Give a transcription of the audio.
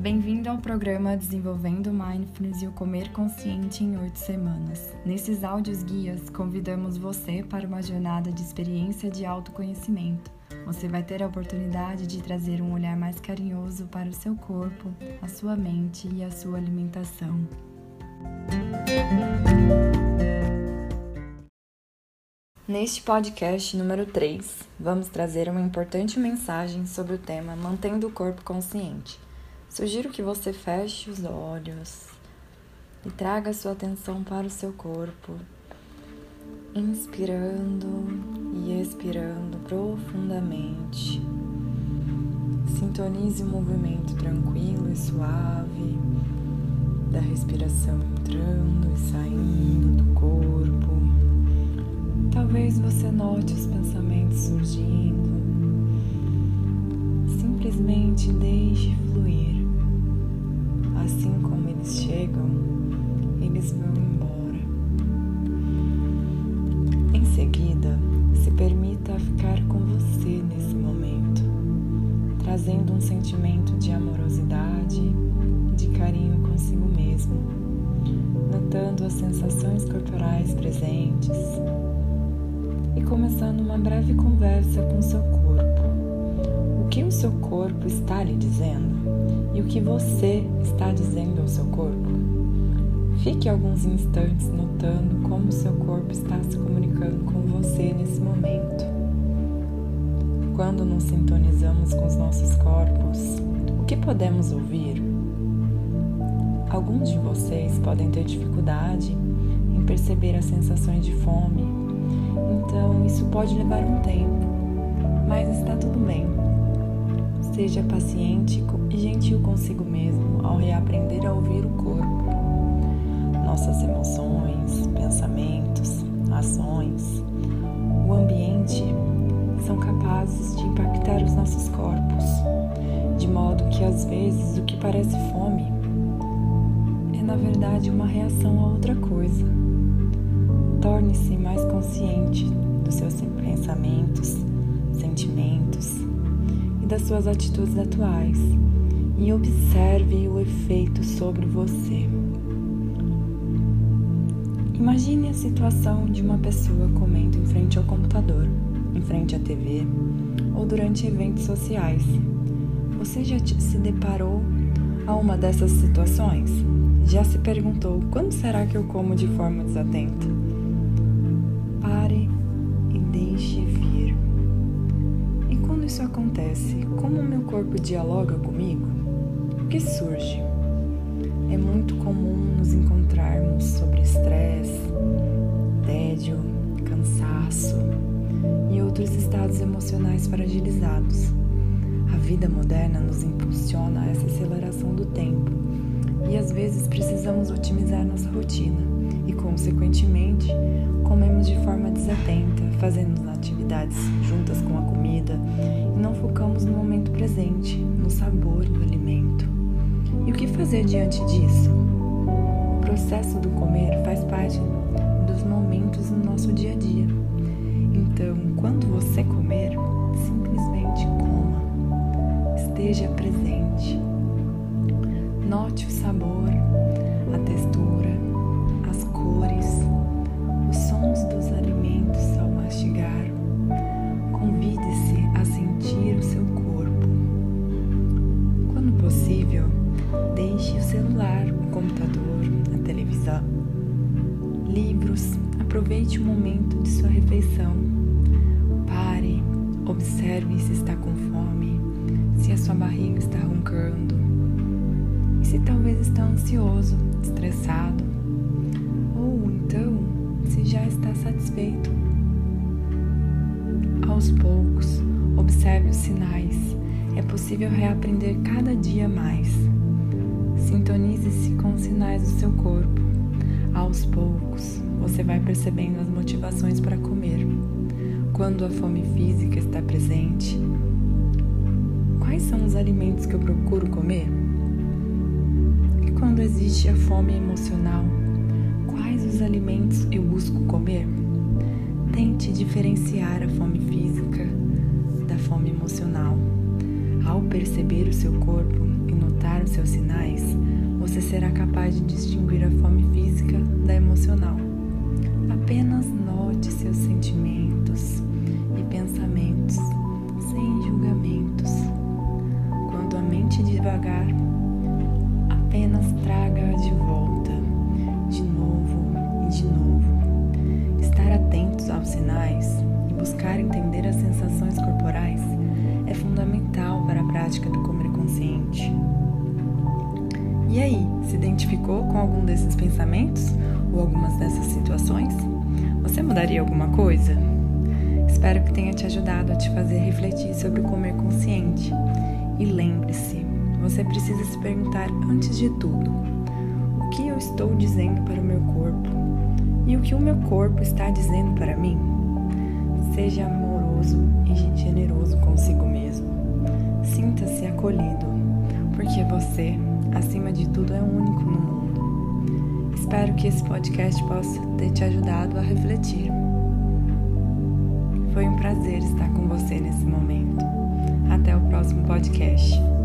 Bem-vindo ao programa Desenvolvendo Mindfulness e o Comer Consciente em 8 semanas. Nesses áudios guias, convidamos você para uma jornada de experiência de autoconhecimento. Você vai ter a oportunidade de trazer um olhar mais carinhoso para o seu corpo, a sua mente e a sua alimentação. Neste podcast número 3, vamos trazer uma importante mensagem sobre o tema Mantendo o Corpo Consciente. Sugiro que você feche os olhos e traga sua atenção para o seu corpo, inspirando e expirando profundamente. Sintonize o movimento tranquilo e suave da respiração entrando e saindo do corpo. Talvez você note os pensamentos surgindo. Simplesmente deixe fluir. Assim como eles chegam, eles vão embora. Em seguida, se permita ficar com você nesse momento, trazendo um sentimento de amorosidade e de carinho consigo mesmo, notando as sensações corporais presentes e começando uma breve conversa com seu corpo. Que o seu corpo está lhe dizendo e o que você está dizendo ao seu corpo? Fique alguns instantes notando como seu corpo está se comunicando com você nesse momento. Quando nos sintonizamos com os nossos corpos, o que podemos ouvir? Alguns de vocês podem ter dificuldade em perceber as sensações de fome então isso pode levar um tempo, mas está tudo bem. Seja paciente e gentil consigo mesmo ao reaprender a ouvir o corpo. Nossas emoções, pensamentos, ações, o ambiente são capazes de impactar os nossos corpos, de modo que às vezes o que parece fome é na verdade uma reação a outra coisa. Torne-se mais consciente dos seus pensamentos, sentimentos das suas atitudes atuais e observe o efeito sobre você. Imagine a situação de uma pessoa comendo em frente ao computador, em frente à TV ou durante eventos sociais. Você já se deparou a uma dessas situações? Já se perguntou quando será que eu como de forma desatenta? Acontece, como o meu corpo dialoga comigo? O que surge? É muito comum nos encontrarmos sobre estresse, tédio, cansaço e outros estados emocionais fragilizados. A vida moderna nos impulsiona a essa aceleração do tempo e às vezes precisamos otimizar nossa rotina e, consequentemente, comemos de forma desatenta, fazendo atividades juntas com a comida e não focamos no momento presente, no sabor do alimento. E o que fazer diante disso? O processo do comer faz parte dos momentos no nosso dia a dia. Então, quando você comer, simplesmente coma, esteja presente. Note o sabor, a textura, momento de sua refeição. Pare, observe se está com fome, se a sua barriga está roncando e se talvez está ansioso, estressado ou então se já está satisfeito. Aos poucos, observe os sinais. É possível reaprender cada dia mais. Sintonize-se com os sinais do seu corpo. Aos poucos, você vai percebendo as motivações para comer. Quando a fome física está presente, quais são os alimentos que eu procuro comer? E quando existe a fome emocional, quais os alimentos eu busco comer? Tente diferenciar a fome física da fome emocional. Ao perceber o seu corpo, e notar os seus sinais, você será capaz de distinguir a fome física da emocional. Apenas note seus sentimentos e pensamentos sem julgamentos. Quando a mente devagar, apenas traga-a de volta, de novo e de novo. Estar atentos aos sinais e buscar entender as sensações corporais é fundamental para a prática do comer consciente. E aí, se identificou com algum desses pensamentos ou algumas dessas situações? Você mudaria alguma coisa? Espero que tenha te ajudado a te fazer refletir sobre o comer consciente. E lembre-se, você precisa se perguntar antes de tudo: o que eu estou dizendo para o meu corpo? E o que o meu corpo está dizendo para mim? Seja amoroso e generoso consigo mesmo. Sinta-se acolhido, porque você, acima de tudo, é único no mundo. Espero que esse podcast possa ter te ajudado a refletir. Foi um prazer estar com você nesse momento. Até o próximo podcast.